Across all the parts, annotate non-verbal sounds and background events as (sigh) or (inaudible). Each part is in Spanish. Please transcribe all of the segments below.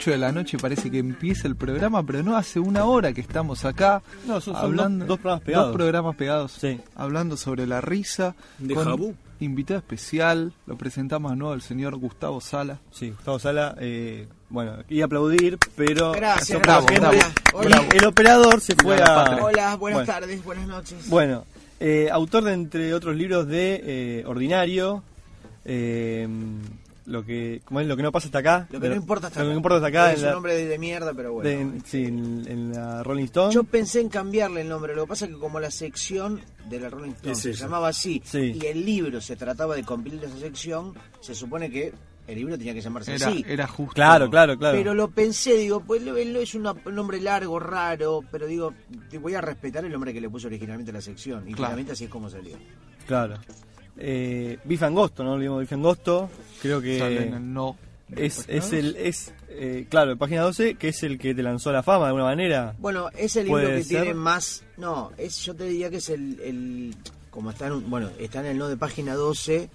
8 de la noche parece que empieza el programa, pero no hace una hora que estamos acá No, son, son hablando dos, dos programas pegados. dos programas pegados, Sí. hablando sobre la risa De con Jabú. invitado especial, lo presentamos de nuevo el señor Gustavo Sala. Sí, Gustavo Sala, eh, bueno, y aplaudir, pero Gracias, Bravo, el operador se fue a... Hola, buenas Bueno. tardes, buenas noches. Bueno, eh, autor de entre otros libros de eh, Ordinario, eh, lo que como es lo que no pasa hasta acá, Lo que no importa hasta lo que acá. no importa hasta acá Es un la- nombre de, de mierda, pero bueno. de- en- sí, en, en la Rolling Stone. Yo pensé en cambiarle el nombre, lo que pasa es que como la sección de la Rolling Stone Es se llamaba así Sí. y el libro se trataba de compilar esa sección, se supone que el libro tenía que llamarse Era, así. era justo. claro, claro, claro. Pero lo pensé, digo, pues lo- lo- es un nombre largo, raro, pero digo, te voy a respetar el nombre que le puso originalmente a la sección. Y Claro. finalmente así es como salió. Claro. Eh, Bife Angosto, no olvidemos Bife Angosto. Creo que Sale en el no. es, es el es eh, claro, página 12, que es el que te lanzó a la fama de alguna manera. Bueno, es el libro que ser. tiene más. No, es yo te diría que es el. el- como está en, un- bueno, está en el no de página 12,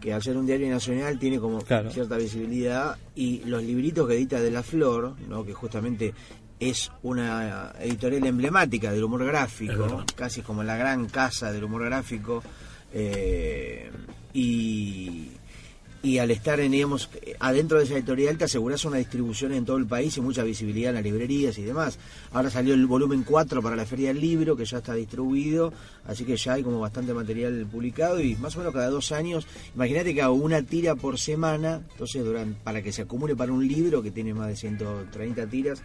que al ser un diario nacional tiene como Claro. cierta visibilidad. Y los libritos que edita De la Flor, ¿no? que justamente es una editorial emblemática del humor gráfico, casi como la gran casa del humor gráfico. Eh, y. Y al estar en, digamos, adentro de esa editorial te aseguras una distribución en todo el país y mucha visibilidad en las librerías y demás. Ahora salió el volumen 4 para la Feria del Libro, que ya está distribuido, así que ya hay como bastante material publicado y más o menos cada dos años, imagínate que hago una tira por semana, entonces durante, para que se acumule para un libro que tiene más de 130 tiras.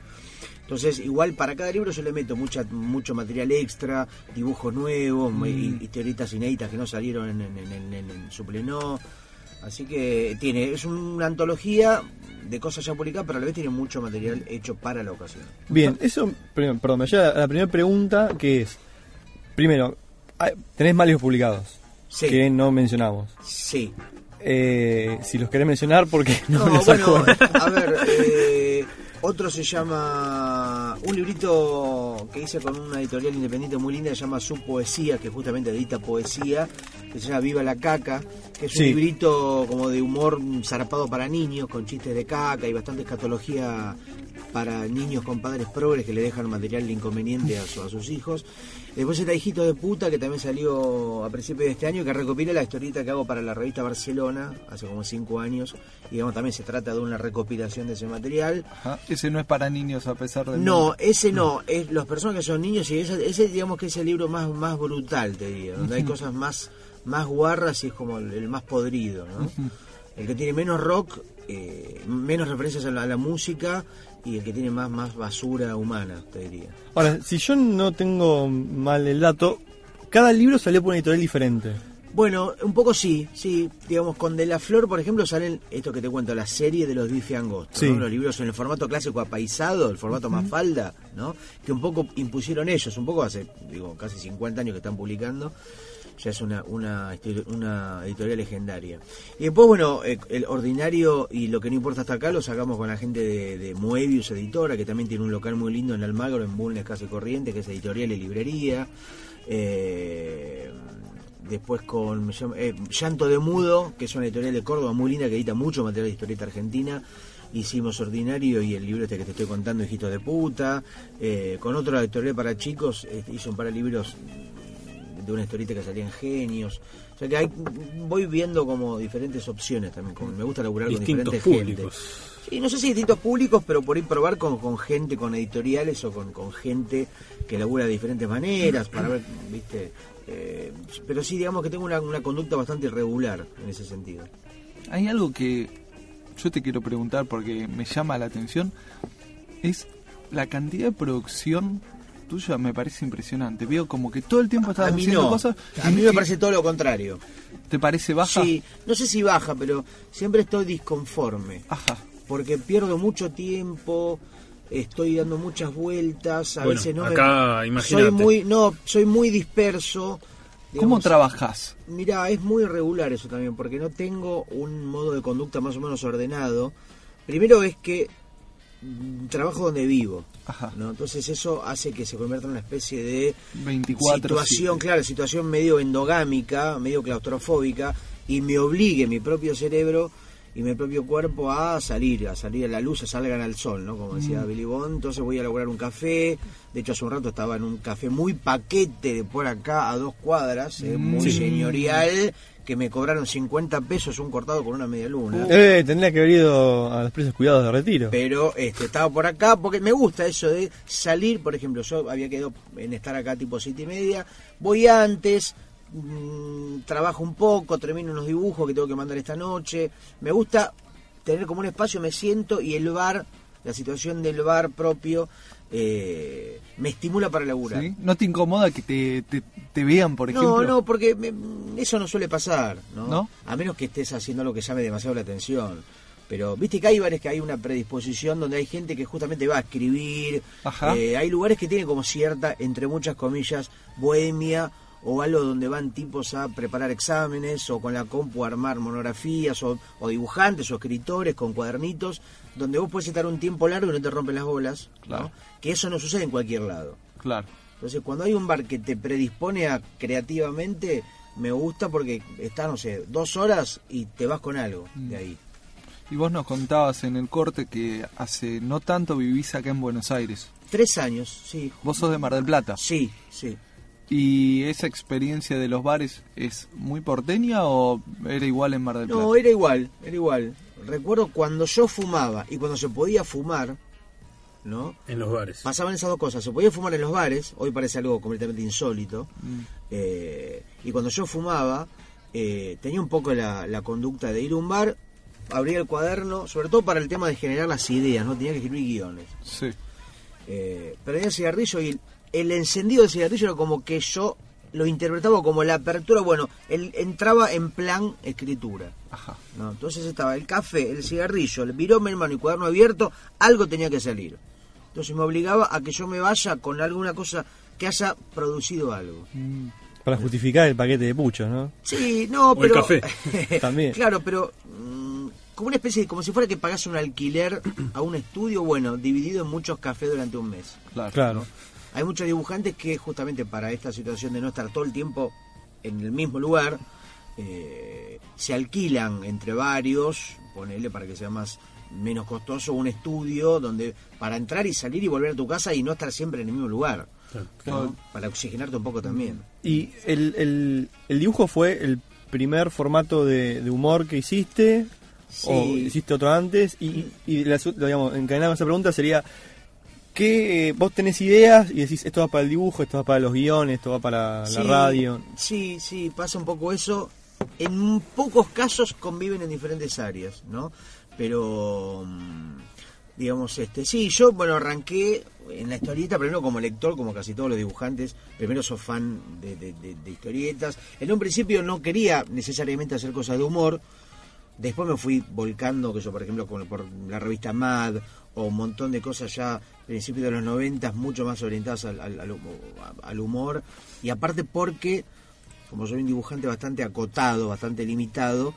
Entonces, igual para cada libro yo le meto mucha, mucho material extra, dibujos nuevos, y historietas inéditas que no salieron en, en, en, su pleno. Así que tiene, es una antología de cosas ya publicadas, pero a la vez tiene mucho material hecho para la ocasión. Bien, eso, perdón, me lleva a la primera pregunta que es, primero, tenés más libros publicados Sí, que no mencionamos. sí. Eh, si los querés mencionar, porque (laughs) no, No, me los bueno, acuerdo. a ver, eh, otro se llama, un librito que hice con una editorial independiente muy linda, se llama Su Poesía, que justamente edita poesía, que se llama Viva la Caca, que es un Sí. librito como de humor zarpado para niños, con chistes de caca y bastante escatología para niños con padres progres que le dejan material inconveniente a, su- a sus hijos. Después está Hijito de Puta, que también salió a principios de este año, que recopila la historieta que hago para la revista Barcelona, hace como cinco años. Y digamos, también se trata de una recopilación de ese material. Ajá. Ese no es para niños a pesar de No, ese no, es los personas que son niños y ese, ese digamos que es el libro más, más brutal, te diría, donde hay cosas más, más guarras y es como el, el más podrido, ¿no? El que tiene menos rock, eh, menos referencias a la, a la música y el que tiene más, más basura humana, te diría. Ahora, si yo no tengo mal el dato, cada libro salió por una editorial diferente. Bueno, un poco sí, sí. Digamos, con De la Flor, por ejemplo, salen esto que te cuento, la serie de los bife angostos, Sí. ¿no? Los libros en el formato clásico apaisado, el formato más falda, ¿no? Que un poco impusieron ellos, un poco hace, digo, casi 50 años que están publicando. Ya es una, una, editorial legendaria. Y después, bueno, eh, el ordinario y lo que no importa hasta acá lo sacamos con la gente de, de Moebius Editora, que también tiene un local muy lindo en Almagro, en Bulnes, Casa Corriente, que es editorial y librería. Eh, después con eh, Llanto de Mudo, que es una editorial de Córdoba muy linda que edita mucho material de historieta argentina. Hicimos Ordinario y el libro este que te estoy contando, Hijitos de Puta. Eh, con otra editorial para chicos, eh, hice un par de libros de una historieta que salía en Genios. O sea que hay, voy viendo como diferentes opciones también. como me gusta laburar Distintos con diferentes públicos. gente. Sí, no sé si distintos públicos, pero por ahí probar con, con gente, con editoriales o con, con gente que labura de diferentes maneras para ver, viste. Eh, pero sí, digamos que tengo una, una conducta bastante irregular en ese sentido. Hay algo que yo te quiero preguntar porque me llama la atención. Es la cantidad de producción tuya me parece impresionante. Veo como que todo el tiempo estás haciendo no. cosas. A mí me parece todo lo contrario. ¿Te parece baja? Sí, no sé si baja, pero siempre estoy disconforme. Ajá. Porque pierdo mucho tiempo, estoy dando muchas vueltas, a Bueno, veces no acá, me... imagínate. Soy muy, no, soy muy disperso. ¿Cómo trabajás? Mira, es muy irregular eso también, porque no tengo un modo de conducta más o menos ordenado. Primero es que mm, trabajo donde vivo, Ajá. ¿no? Entonces eso hace que se convierta en una especie de 24 situación, claro, situación medio endogámica, medio claustrofóbica, y me obligue mi propio cerebro y mi propio cuerpo a salir, a salir a la luz, a salgan al sol, ¿no? Como decía Billy Bond, entonces voy a lograr un café, de hecho hace un rato estaba en un café muy paquete de por acá a dos cuadras, eh, muy Sí. señorial, que me cobraron 50 pesos un cortado con una media luna. Eh, tendría que haber ido a los precios cuidados de retiro. Pero este, estaba por acá porque me gusta eso de salir, por ejemplo, yo había quedado en estar acá tipo siete y media, voy antes, mm, trabajo un poco, termino unos dibujos que tengo que mandar esta noche, me gusta tener como un espacio, me siento y el bar, la situación del bar propio, eh, me estimula para laburar. ¿Sí? ¿No te incomoda que te, te, te vean, por ejemplo? No, no, porque me- eso no suele pasar, ¿no? ¿No? A menos que estés haciendo lo que llame demasiado la atención. Pero viste que hay bares que hay una predisposición donde hay gente que justamente va a escribir. Eh, hay lugares que tienen como cierta, entre muchas comillas, bohemia o algo donde van tipos a preparar exámenes o con la compu a armar monografías o, o dibujantes o escritores con cuadernitos donde vos puedes estar un tiempo largo y no te rompen las bolas. ¿no? Claro. Que eso no sucede en cualquier lado. Claro. Entonces, cuando hay un bar que te predispone a creativamente, me gusta porque estás, no sé, dos horas y te vas con algo Mm. de ahí. Y vos nos contabas en el corte que hace no tanto vivís acá en Buenos Aires. Tres años, sí. Vos sos de Mar del Plata. Sí, sí. ¿Y esa experiencia de los bares es muy porteña o era igual en Mar del Plata? No, era igual, era igual. Recuerdo cuando yo fumaba y cuando se podía fumar, ¿no? En los bares. Pasaban esas dos cosas. Se podía fumar en los bares, hoy parece algo completamente insólito. Mm. Eh, y cuando yo fumaba, eh, tenía un poco la, la conducta de ir a un bar, abría el cuaderno, sobre todo para el tema de generar las ideas, ¿no? Tenía que escribir guiones. Sí. Eh, prendía el cigarrillo y el, el encendido del cigarrillo era como que yo lo interpretaba como la apertura, bueno, él entraba en plan escritura. Ajá. ¿no? Entonces estaba el café, el cigarrillo, el virome hermano y cuaderno abierto, algo tenía que salir. Entonces me obligaba a que yo me vaya con alguna cosa que haya producido algo. Mm. Para justificar el paquete de puchos, ¿no? Sí, no, O el pero... café. (laughs) También. claro, pero mm, como una especie de, como si fuera que pagase un alquiler a un estudio, bueno, dividido en muchos cafés durante un mes. Claro. Claro. Hay muchos dibujantes que justamente para esta situación de no estar todo el tiempo en el mismo lugar, eh, se alquilan entre varios, ponele para que sea más menos costoso, un estudio donde para entrar y salir y volver a tu casa y no estar siempre en el mismo lugar. ¿no? Para oxigenarte un poco también. ¿Y el, el, el dibujo fue el primer formato de, de humor que hiciste? Sí. ¿O hiciste otro antes? Y, y la, digamos, encadenando esa pregunta sería... que vos tenés ideas y decís esto va para el dibujo, esto va para los guiones, esto va para la radio? Sí, sí, pasa un poco eso. En pocos casos conviven en diferentes áreas, ¿no? Pero, mm, digamos, este, sí, yo, bueno, arranqué en la historieta, primero como lector, como casi todos los dibujantes. Primero soy fan de, de- de- de historietas. En un principio no quería necesariamente hacer cosas de humor. Después me fui volcando, que yo, por ejemplo, con, por la revista Mad o un montón de cosas ya principios de los noventas, mucho más orientadas al, al- al humor. Y aparte porque, como soy un dibujante bastante acotado, bastante limitado,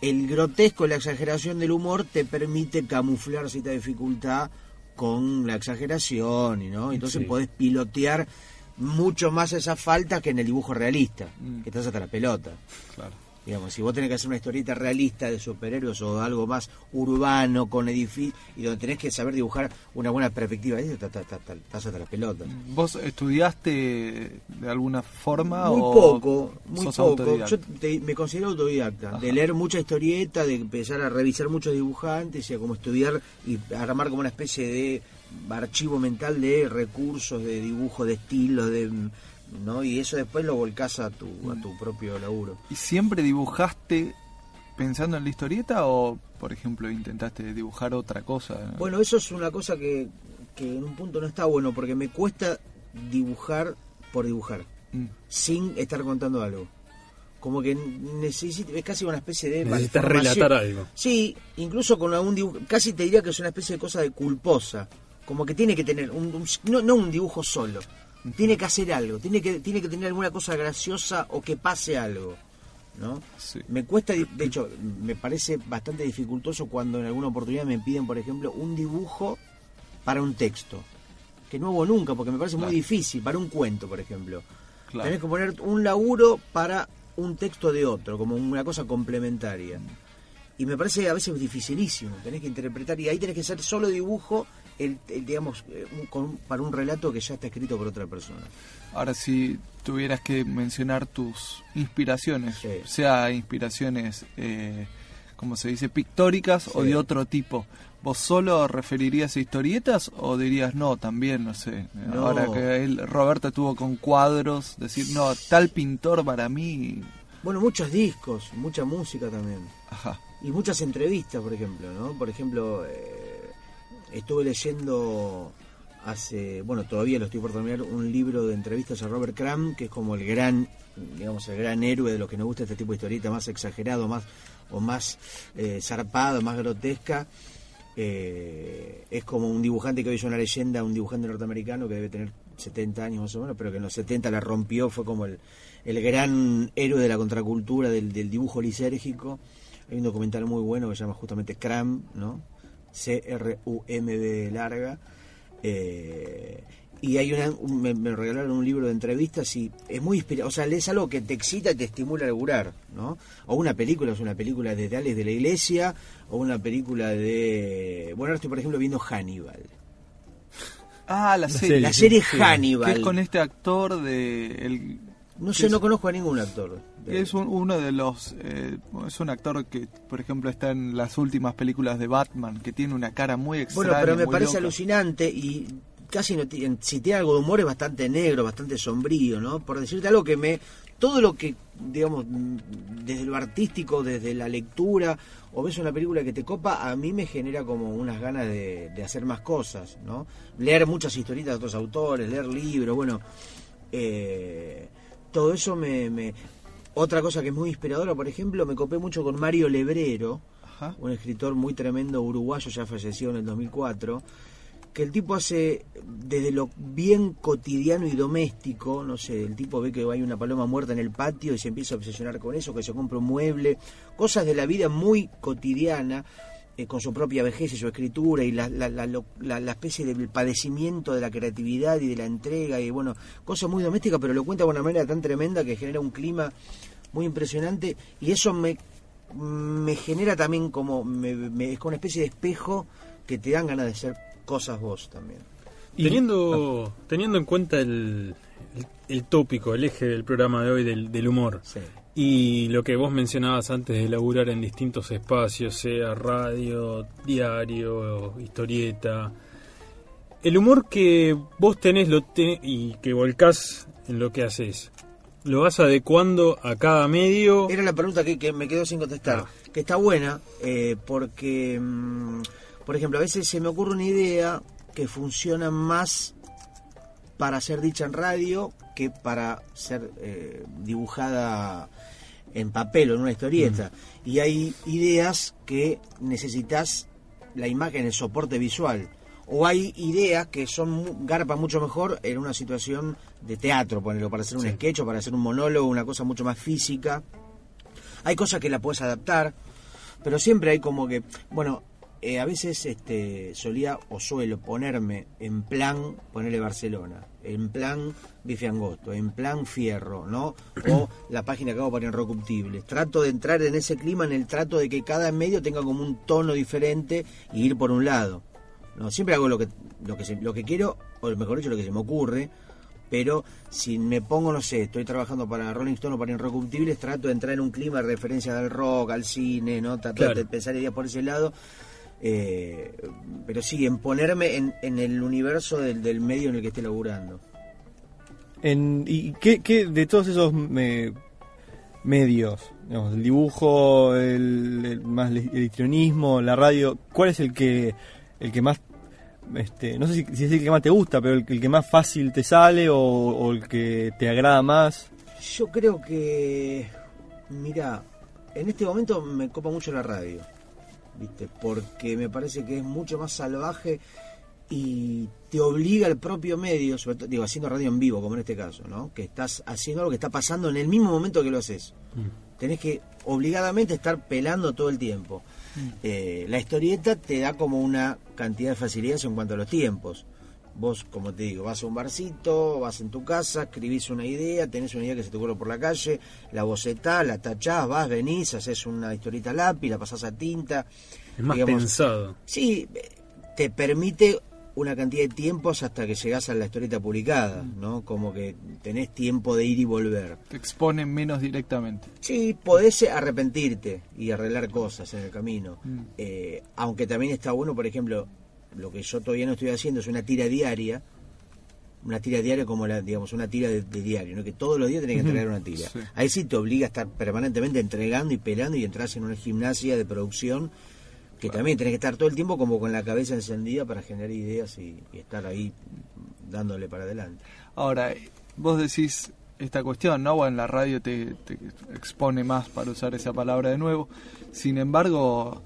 el grotesco, la exageración del humor te permite camuflar cierta dificultad con la exageración, y ¿no? Entonces Sí. podés pilotear mucho más esas faltas que en el dibujo realista, Mm. que estás hasta la pelota. Claro. Digamos, si vos tenés que hacer una historieta realista de superhéroes o algo más urbano, con edificios, y donde tenés que saber dibujar una buena perspectiva, ahí estás, hasta la pelota. ¿Vos estudiaste de alguna forma Muy o poco, muy poco. Yo te- me considero autodidacta, Ajá. de leer mucha historieta, de empezar a revisar muchos dibujantes y a como estudiar y armar como una especie de archivo mental de recursos, de dibujo, de estilos, de ¿no? Y eso después lo volcás a tu, a tu propio laburo. ¿Y siempre dibujaste pensando en la historieta o, por ejemplo, intentaste dibujar otra cosa? Bueno, eso es una cosa que, que en un punto no está bueno, porque me cuesta dibujar por dibujar, Mm. sin estar contando algo. Como que necesita, es casi una especie de... Necesitas relatar algo. Sí, incluso con algún dibujo, casi te diría que es una especie de cosa de culposa. Como que tiene que tener, un, un- no, no un dibujo solo, tiene que hacer algo, tiene que, tiene que tener alguna cosa graciosa o que pase algo. ¿no? Sí. Me cuesta, de hecho, me parece bastante dificultoso cuando en alguna oportunidad me piden, por ejemplo, un dibujo para un texto. Que no hago nunca, porque me parece Claro. muy difícil, para un cuento, por ejemplo. Claro. Tenés que poner un laburo para un texto de otro, como una cosa complementaria. Y me parece a veces dificilísimo. Tenés que interpretar y ahí tenés que hacer solo dibujo, el, el, digamos, eh, un- con- para un relato que ya está escrito por otra persona. Ahora, si tuvieras que mencionar tus inspiraciones, Sí. sea inspiraciones, eh, como se dice, pictóricas o de otro tipo, ¿vos solo referirías a historietas o dirías no, también, no sé, No. ahora que él, Roberto estuvo con cuadros, decir, no, tal pintor para mí, Bueno, muchos discos, mucha música también. ajá, Y muchas entrevistas, por ejemplo, ¿no? Por ejemplo, eh, estuve leyendo hace, bueno, todavía lo estoy por terminar, un libro de entrevistas a Robert Crumb, que es como el gran, digamos, el gran héroe de los que nos gusta este tipo de historieta, más exagerado, más o más eh, zarpado, más grotesca. Eh, es como un dibujante que hoy es una leyenda, un dibujante norteamericano que debe tener 70 años más o menos, pero que en los 70 la rompió, fue como el, el gran héroe de la contracultura del, del dibujo lisérgico. Hay un documental muy bueno que se llama justamente Cram, ¿no? C-R-U-M-B larga. Eh, y hay una, un- me, me regalaron un libro de entrevistas y es muy inspirador. O sea, lees algo que te excita y te estimula a laburar, ¿no? O una película, es una película de Dales de la Iglesia, o una película de. Bueno, ahora estoy, por ejemplo, viendo Hannibal. Ah, la serie. serie, La serie sí. Que Hannibal. es con este actor de... El, No sé, es- no conozco a ningún actor. de- Es un- uno de los. eh, es un actor que, por ejemplo, está en las últimas películas de Batman, que tiene una cara muy extraña. Bueno, pero me parece loca. alucinante y casi no tiene, si tiene algo de humor es bastante negro, bastante sombrío, ¿no? Por decirte algo que me todo lo que digamos desde lo artístico, desde la lectura o ves una película que te copa, a mí me genera como unas ganas de, de hacer más cosas, ¿no? Leer muchas historietas de otros autores, leer libros, bueno, eh, todo eso me, me otra cosa que es muy inspiradora, por ejemplo, me copé mucho con Mario Lebrero, Ajá. un escritor muy tremendo uruguayo, ya falleció en el 2004, que el tipo hace desde lo bien cotidiano y doméstico, no sé, el tipo ve que hay una paloma muerta en el patio y se empieza a obsesionar con eso, que se compra un mueble, cosas de la vida muy cotidiana, eh, con su propia vejez y su escritura y la, la, la, la- especie del padecimiento de la creatividad y de la entrega y bueno, cosas muy domésticas, pero lo cuenta de una manera tan tremenda que genera un clima muy impresionante y eso me, me genera también como, me- me- es como una especie de espejo que te dan ganas de hacer cosas vos también. Y- Teniendo, teniendo en cuenta el, el, el tópico, el eje del programa de hoy del, del humor, Sí. Y lo que vos mencionabas antes de laburar en distintos espacios, sea radio, diario, historieta, el humor que vos tenés lo te- y que volcás en lo que haces, ¿lo vas adecuando a cada medio? Era la pregunta que, que me quedó sin contestar. Que está buena, eh, porque, mm, por ejemplo, a veces se me ocurre una idea que funciona más para ser dicha en radio que para ser eh, dibujada en papel o en una historieta. Y hay ideas que necesitas la imagen, el soporte visual. O hay ideas que son garpa mucho mejor en una situación de teatro, ponerlo, para hacer un sketch o para hacer un monólogo, una cosa mucho más física. Hay cosas que la puedes adaptar, pero siempre hay como que, bueno, eh, a veces este solía o suelo ponerme en plan, ponerle Barcelona, en plan bife angosto, en plan fierro, ¿no? O la página que hago para Inrocuptibles. Trato de entrar en ese clima, en el trato de que cada medio tenga como un tono diferente y ir por un lado. No, siempre hago lo que lo que se- lo que quiero o mejor dicho lo que se me ocurre, pero si me pongo, no sé, estoy trabajando para Rolling Stone o para Inrocuptibles, trato de entrar en un clima de referencia del rock, al cine, ¿no? Trato Claro. de pensar ideas por ese lado. Eh, pero sí, en ponerme en, en el universo del, del medio en el que esté laburando. En, ¿Y qué, qué de todos esos me- medios, digamos, el dibujo, el, el- más el histrionismo, la radio, cuál es el que el que más este, no sé si, si es el que más te gusta, pero el, el que más fácil te sale o, o el que te agrada más. Yo creo que, mira, en este momento me copa mucho la radio, ¿viste? Porque me parece que es mucho más salvaje y te obliga el propio medio, sobre todo, digo, haciendo radio en vivo, como en este caso, ¿no? Que estás haciendo algo que está pasando en el mismo momento que lo haces. Tenés que obligadamente estar pelando todo el tiempo. Eh, la historieta te da como una cantidad de facilidades en cuanto a los tiempos. Vos, como te digo, vas a un barcito, vas en tu casa, escribís una idea, tenés una idea que se te ocurre por la calle, la bocetás, la tachás, vas, venís, haces una historieta a lápiz, la pasás a tinta. Es más digamos, pensado. Sí, te permite una cantidad de tiempos hasta que llegás a la historieta publicada, ¿no? Como que tenés tiempo de ir y volver. Te exponen menos directamente. Sí, podés arrepentirte y arreglar cosas en el camino. Mm. Eh, aunque también está bueno, por ejemplo, lo que yo todavía no estoy haciendo es una tira diaria. Una tira diaria como la, digamos, una tira de, de diario, ¿no? Que todos los días tenés que entregar una tira. Sí. Ahí sí te obliga a estar permanentemente entregando y pelando y entras en una gimnasia de producción que también tenés que estar todo el tiempo como con la cabeza encendida para generar ideas y, y estar ahí dándole para adelante. Ahora, vos decís esta cuestión, ¿no? Bueno, la radio te, te expone más, para usar esa palabra de nuevo. Sin embargo,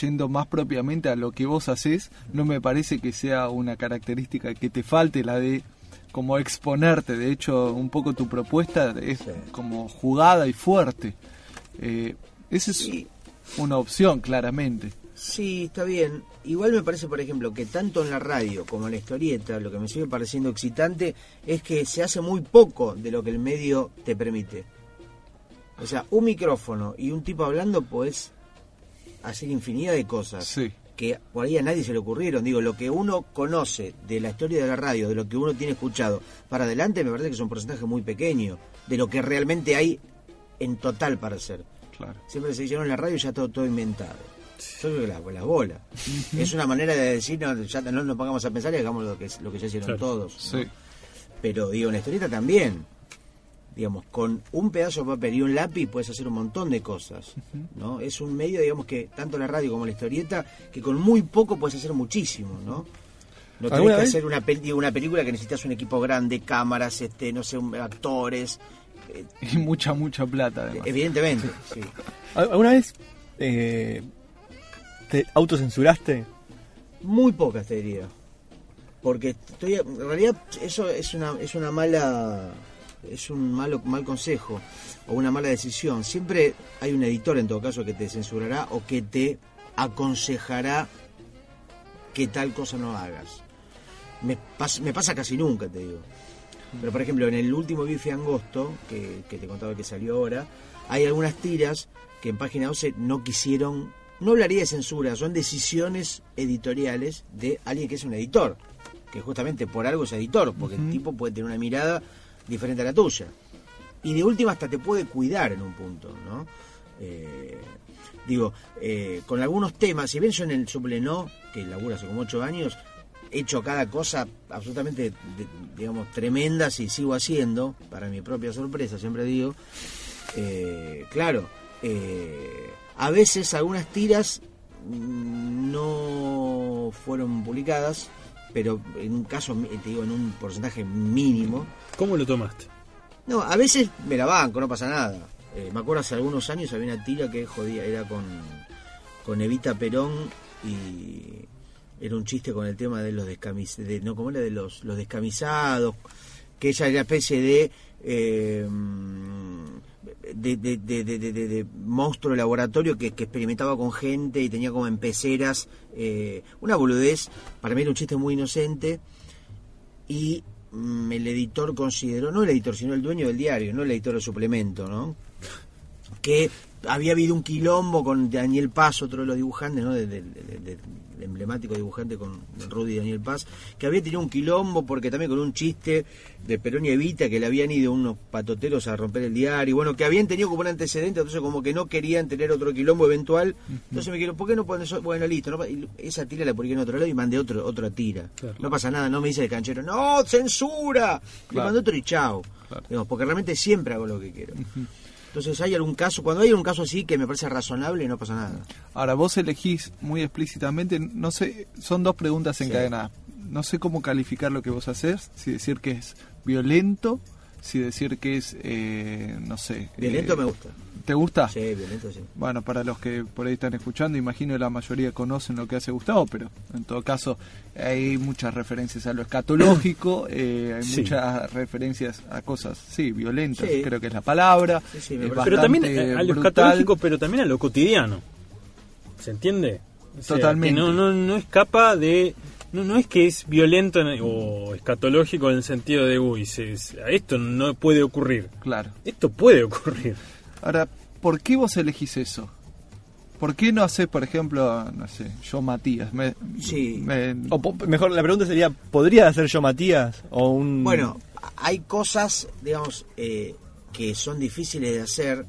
yendo más propiamente a lo que vos haces, no me parece que sea una característica que te falte la de como exponerte. De hecho, un poco tu propuesta es Sí. como jugada y fuerte. Eh, esa es Sí. una opción, claramente. Sí, está bien. Igual me parece, por ejemplo, que tanto en la radio como en la historieta, lo que me sigue pareciendo excitante es que se hace muy poco de lo que el medio te permite. O sea, un micrófono y un tipo hablando, pues hacer infinidad de cosas Sí. que por ahí a nadie se le ocurrieron. Digo, lo que uno conoce de la historia de la radio, de lo que uno tiene escuchado para adelante, me parece que es un porcentaje muy pequeño de lo que realmente hay en total para hacer. Claro. Siempre se hicieron en la radio y ya todo, todo inventado. Yo creo que la, la bola. (laughs) Es una manera de decir, no, ya no nos pongamos a pensar y hagamos lo que, lo que ya hicieron Claro. todos. ¿no? Sí. Pero digo, en la historieta también. Digamos, con un pedazo de papel y un lápiz puedes hacer un montón de cosas. ¿no? Es un medio, digamos, que tanto la radio como la historieta, que con muy poco puedes hacer muchísimo, ¿no? No tenés ¿Alguna que vez? hacer una, una película que necesitas un equipo grande, cámaras, este, no sé, actores. eh, Y mucha, mucha plata, además. evidentemente, (laughs) sí. ¿Al- ¿Alguna vez eh, te autocensuraste? Muy pocas te diría. Porque estoy en realidad eso es una es una mala es un malo mal consejo o una mala decisión. Siempre hay un editor en todo caso que te censurará o que te aconsejará que tal cosa no hagas. Me, pas- me pasa casi nunca, te digo. Pero por ejemplo, en el último bife angosto, que, que te contaba que salió ahora, hay algunas tiras que en página 12 no quisieron, no hablaría de censura, son decisiones editoriales de alguien que es un editor, que justamente por algo es editor, porque el tipo puede tener una mirada diferente a la tuya. Y de última hasta te puede cuidar en un punto, ¿no? Eh, digo, eh, con algunos temas, si bien yo en el Suplenó, que laburo hace como ocho años, he hecho cada cosa absolutamente, digamos, tremendas y sigo haciendo, para mi propia sorpresa, siempre digo, eh, claro, eh, a veces algunas tiras mm, no fueron publicadas, pero en un caso, te digo, en un porcentaje mínimo, ¿Cómo lo tomaste? no, a veces me la banco, no pasa nada. Eh, me acuerdo hace algunos años había una tira que jodía, era con, con Evita Perón y era un chiste con el tema de los descamisados, de, no, ¿cómo era? De los, los descamisados, que ella era especie de, eh, de, de, de, de- monstruo de laboratorio que, que experimentaba con gente y tenía como en peceras eh, una boludez, para mí era un chiste muy inocente y mm, el editor consideró, no el editor, sino el dueño del diario, no el editor del suplemento, ¿no? Que había habido un quilombo con Daniel Paz, otro de los dibujantes, ¿no? Del- del emblemático dibujante con Rudy Daniel Paz, que había tenido un quilombo porque también con un chiste de Perón y Evita que le habían ido unos patoteros a romper el diario, bueno, que habían tenido como un antecedente, entonces como que no querían tener otro quilombo eventual, entonces me dijeron, ¿por qué no ponen eso? Bueno, listo, no esa tira la publiqué en otro lado y mandé otro, otra tira. Claro. No pasa nada, no me dice el canchero, no, censura. Le mandé otro y chao. Claro. Porque realmente siempre hago lo que quiero. Entonces hay algún caso, cuando hay un caso así que me parece razonable, no pasa nada. Ahora, vos elegís muy explícitamente, no sé, son dos preguntas encadenadas. No sé cómo calificar lo que vos haces, si decir que es violento, si decir que es, eh, no sé... Violento eh, me gusta. ¿Te gusta? Sí, violento sí. Bueno, para los que por ahí están escuchando, imagino que la mayoría conocen lo que hace Gustavo, pero en todo caso hay muchas referencias a lo escatológico, (coughs) eh, hay Sí. muchas referencias a cosas, sí, violentas, Sí. creo que es la palabra. Sí, es. Pero también bastante a, a lo escatológico, pero también a lo cotidiano. ¿Se entiende? O sea, Totalmente. que no, no, no escapa de. No, no es que es violento en- o escatológico en el sentido de, uy, se- se- esto no puede ocurrir. Claro. Esto puede ocurrir. Ahora, ¿por qué vos elegís eso? ¿Por qué no haces, por ejemplo, no sé, yo Matías? Me, Sí. me- O po- mejor, la pregunta sería, ¿podría ser yo Matías? O un... Bueno, hay cosas, digamos, eh, que son difíciles de hacer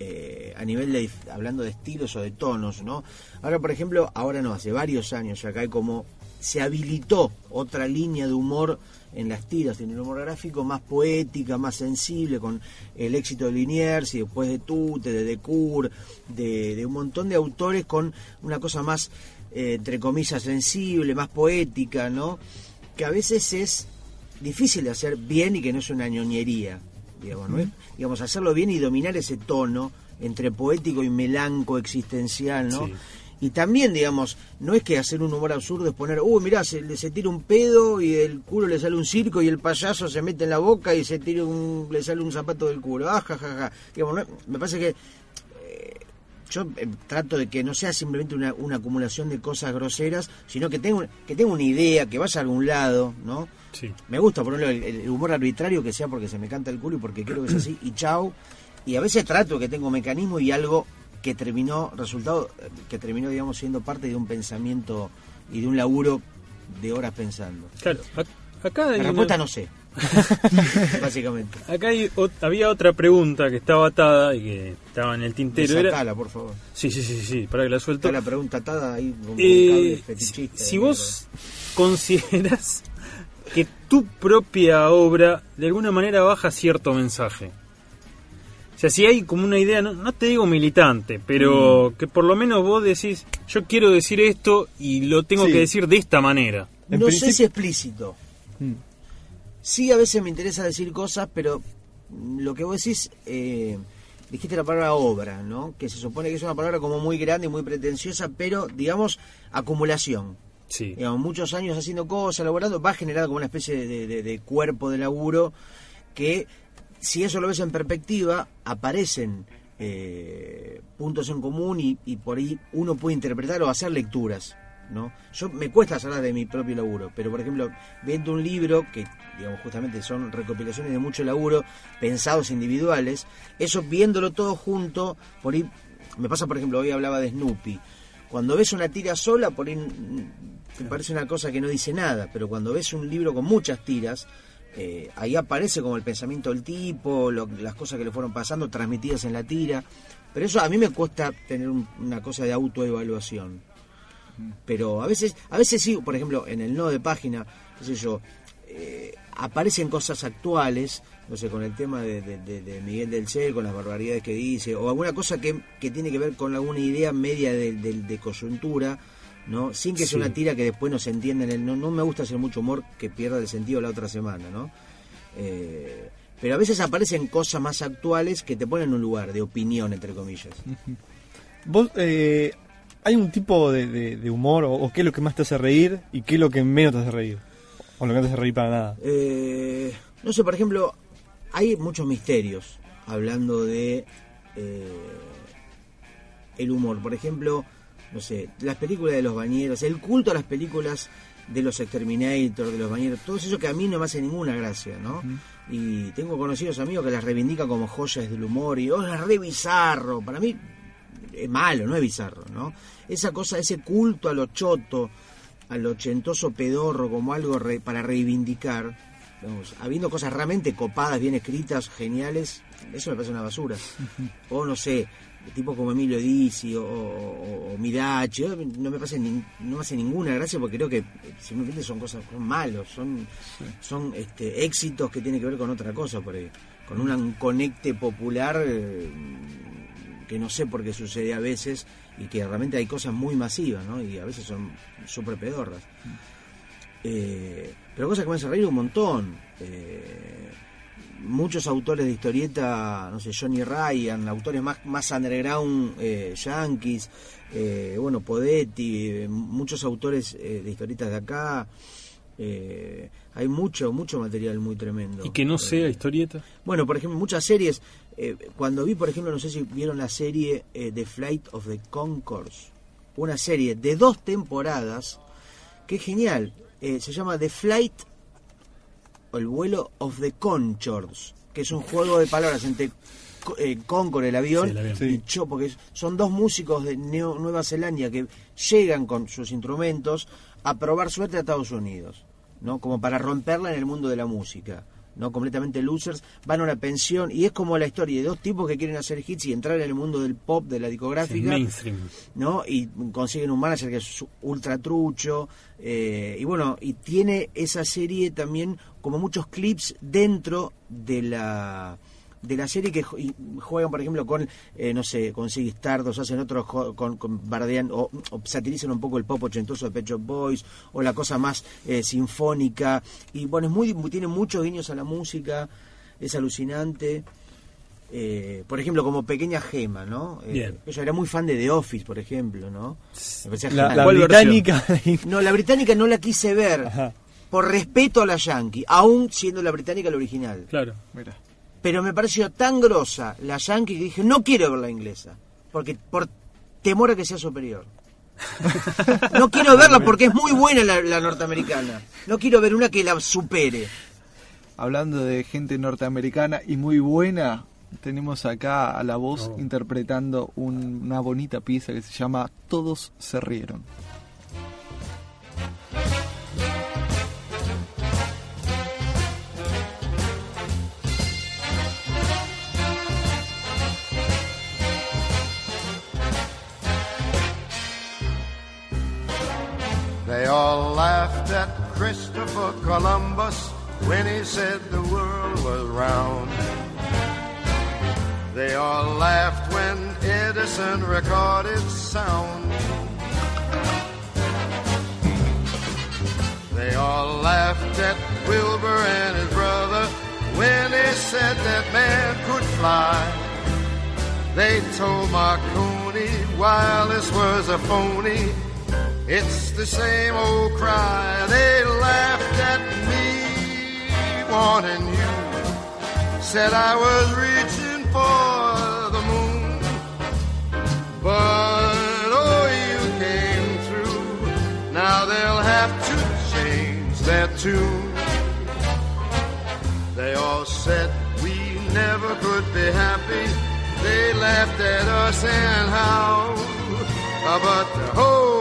eh, a nivel de, hablando de estilos o de tonos, ¿no? Ahora, por ejemplo, ahora no, hace varios años ya acá hay como, se habilitó otra línea de humor en las tiras, en el humor gráfico más poética, más sensible, con el éxito de Liniers y después de Tute, de Decour, de, de un montón de autores con una cosa más, eh, entre comillas, sensible, más poética, ¿no? Que a veces es difícil de hacer bien y que no es una ñoñería, digamos, ¿no? Digamos, hacerlo bien y dominar ese tono entre poético y melanco existencial, ¿no? Sí. Y también, digamos, no es que hacer un humor absurdo es poner, uy, mirá, se, se tira un pedo y del culo le sale un circo y el payaso se mete en la boca y se tira un, le sale un zapato del culo. Ah, ja, ja, ja. Digamos, no- me parece que eh, yo eh, trato de que no sea simplemente una, una acumulación de cosas groseras, sino que tenga, que tenga una idea, que vaya a algún lado, ¿no? Sí. Me gusta, por ejemplo, el, el humor arbitrario que sea porque se me canta el culo y porque creo que es así, y chau. Y a veces trato que tengo mecanismo y algo que terminó, resultado, que terminó, digamos, siendo parte de un pensamiento y de un laburo de horas pensando. Claro, ac- acá hay La una- respuesta no sé, (laughs) básicamente. Acá hay ot- había otra pregunta que estaba atada y que estaba en el tintero. Era... Sacala, por favor. Sí, sí, sí, sí, para que la suelto. Está la pregunta atada ahí Eh, si, si vos consideras que tu propia obra de alguna manera baja cierto mensaje. O sea, si hay como una idea, no, no te digo militante, pero Mm. que por lo menos vos decís, yo quiero decir esto y lo tengo Sí. que decir de esta manera. En no sé si explícito. Mm. Sí, a veces me interesa decir cosas, pero mm, lo que vos decís, eh, dijiste la palabra obra, ¿no? Que se supone que es una palabra como muy grande y muy pretenciosa, pero digamos acumulación. Sí. Digamos, muchos años haciendo cosas, elaborando, va a generar como una especie de, de- de cuerpo de laburo que, si eso lo ves en perspectiva, aparecen eh, puntos en común y, y por ahí uno puede interpretar o hacer lecturas. ¿no? Yo me cuesta hablar de mi propio laburo, pero por ejemplo, viendo un libro que, digamos, justamente son recopilaciones de mucho laburo, pensados individuales, eso viéndolo todo junto, por ahí, me pasa por ejemplo, hoy hablaba de Snoopy, cuando ves una tira sola, por ahí mm, te parece una cosa que no dice nada, pero cuando ves un libro con muchas tiras, eh, ahí aparece como el pensamiento del tipo, lo- las cosas que le fueron pasando, transmitidas en la tira. Pero eso a mí me cuesta tener un- una cosa de autoevaluación. Pero a veces, a veces sí, por ejemplo, en el no de página, qué sé yo, eh, aparecen cosas actuales, no sé, con el tema de, de- Miguel del Cel, con las barbaridades que dice, o alguna cosa que, que tiene que ver con alguna idea media de coyuntura, ¿no? Sin que sea Sí. una tira que después no se entienda en el... No, no me gusta hacer mucho humor que pierda el sentido la otra semana, ¿no? Eh, pero a veces aparecen cosas más actuales que te ponen en un lugar de opinión, entre comillas. Vos, eh, ¿hay un tipo de, de- de humor o, o qué es lo que más te hace reír y qué es lo que menos te hace reír? O lo que no te hace reír para nada. Eh, no sé, por ejemplo, hay muchos misterios hablando de eh, el humor. Por ejemplo, no sé, las películas de los bañeros, el culto a las películas de los Exterminator, de los bañeros, todo eso que a mí no me hace ninguna gracia, ¿no? Y tengo conocidos amigos que las reivindican como joyas del humor y, oh, es re bizarro. Para mí es malo, no es bizarro, ¿no? Esa cosa, ese culto a lo choto, al ochentoso pedorro como algo re- para reivindicar, digamos, habiendo cosas realmente copadas, bien escritas, geniales, eso me parece una basura. O no sé, tipo como Emilio Dizzi o, o, o Mirachi, yo no me nin- no me hace ninguna gracia porque creo que simplemente son cosas son malos, son son este éxitos que tienen que ver con otra cosa por ahí. con un conecte popular eh, que no sé por qué sucede a veces y que realmente hay cosas muy masivas, ¿no? Y a veces son súper pedorras. Eh, pero cosas que me hacen reír un montón. Eh, muchos autores de historieta, no sé, Johnny Ryan, autores más, más underground, eh, yankees, eh, bueno, Podetti, eh, muchos autores de historietas de acá. hay mucho, mucho material muy tremendo. ¿Y que no sea historieta? Bueno, por ejemplo, muchas series. cuando vi, por ejemplo, no sé si vieron la serie The Flight of the Concords, una serie de dos temporadas que es genial. se llama The Flight el vuelo of the Conchords, que es un juego de palabras entre eh, Concord, el avión, y Cho, porque son dos músicos de Nueva Zelanda que llegan con sus instrumentos a probar suerte a Estados Unidos, ¿no? Como para romperla en el mundo de la música. ¿No? completamente losers, van a una pensión y es como la historia de dos tipos que quieren hacer hits y entrar en el mundo del pop, de la discográfica, mainstream. ¿no? y consiguen un manager que es ultra trucho, eh, y bueno, y tiene esa serie también como muchos clips dentro de la de la serie que juegan, por ejemplo, con, eh, no sé, con Sigistardos, hacen otros con, con bardean o, satirizan un poco el pop ochentoso de Pet Boys, o la cosa más eh, sinfónica. Y bueno, es muy, tiene muchos guiños a la música, es alucinante. Eh, por ejemplo, como Pequeña Gema, ¿no? Bien. Ella era muy fan de The Office, por ejemplo, ¿no? La, británica. (laughs) no, la británica no la quise ver. Por respeto a la yankee, aún siendo la británica la original. Claro. Mira pero me pareció tan grosa la yankee que dije, no quiero ver la inglesa, porque por temor a que sea superior. (laughs) no quiero verla porque es muy buena la, norteamericana. No quiero ver una que la supere. Hablando de gente norteamericana y muy buena, tenemos acá a la voz oh. interpretando una bonita pieza que se llama Todos se rieron. All laughed at Christopher Columbus when he said the world was round. They all laughed when Edison recorded sound. They all laughed at Wilbur and his brother when they said that man could fly. They told Marconi wireless was a phony it's the same old cry. They laughed at me, wanting you. Said I was reaching for the moon. But oh, you came through. Now they'll have to change their tune. They all said we never could be happy. They laughed at us and how. But ho, ho,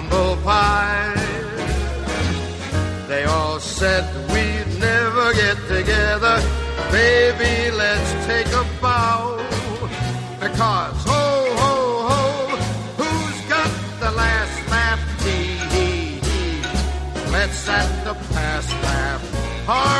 humble pie. They all said we'd never get together. Baby, let's take a bow. Because, ho, ho, ho, who's got the last laugh? Let's at the past laugh. Har, har.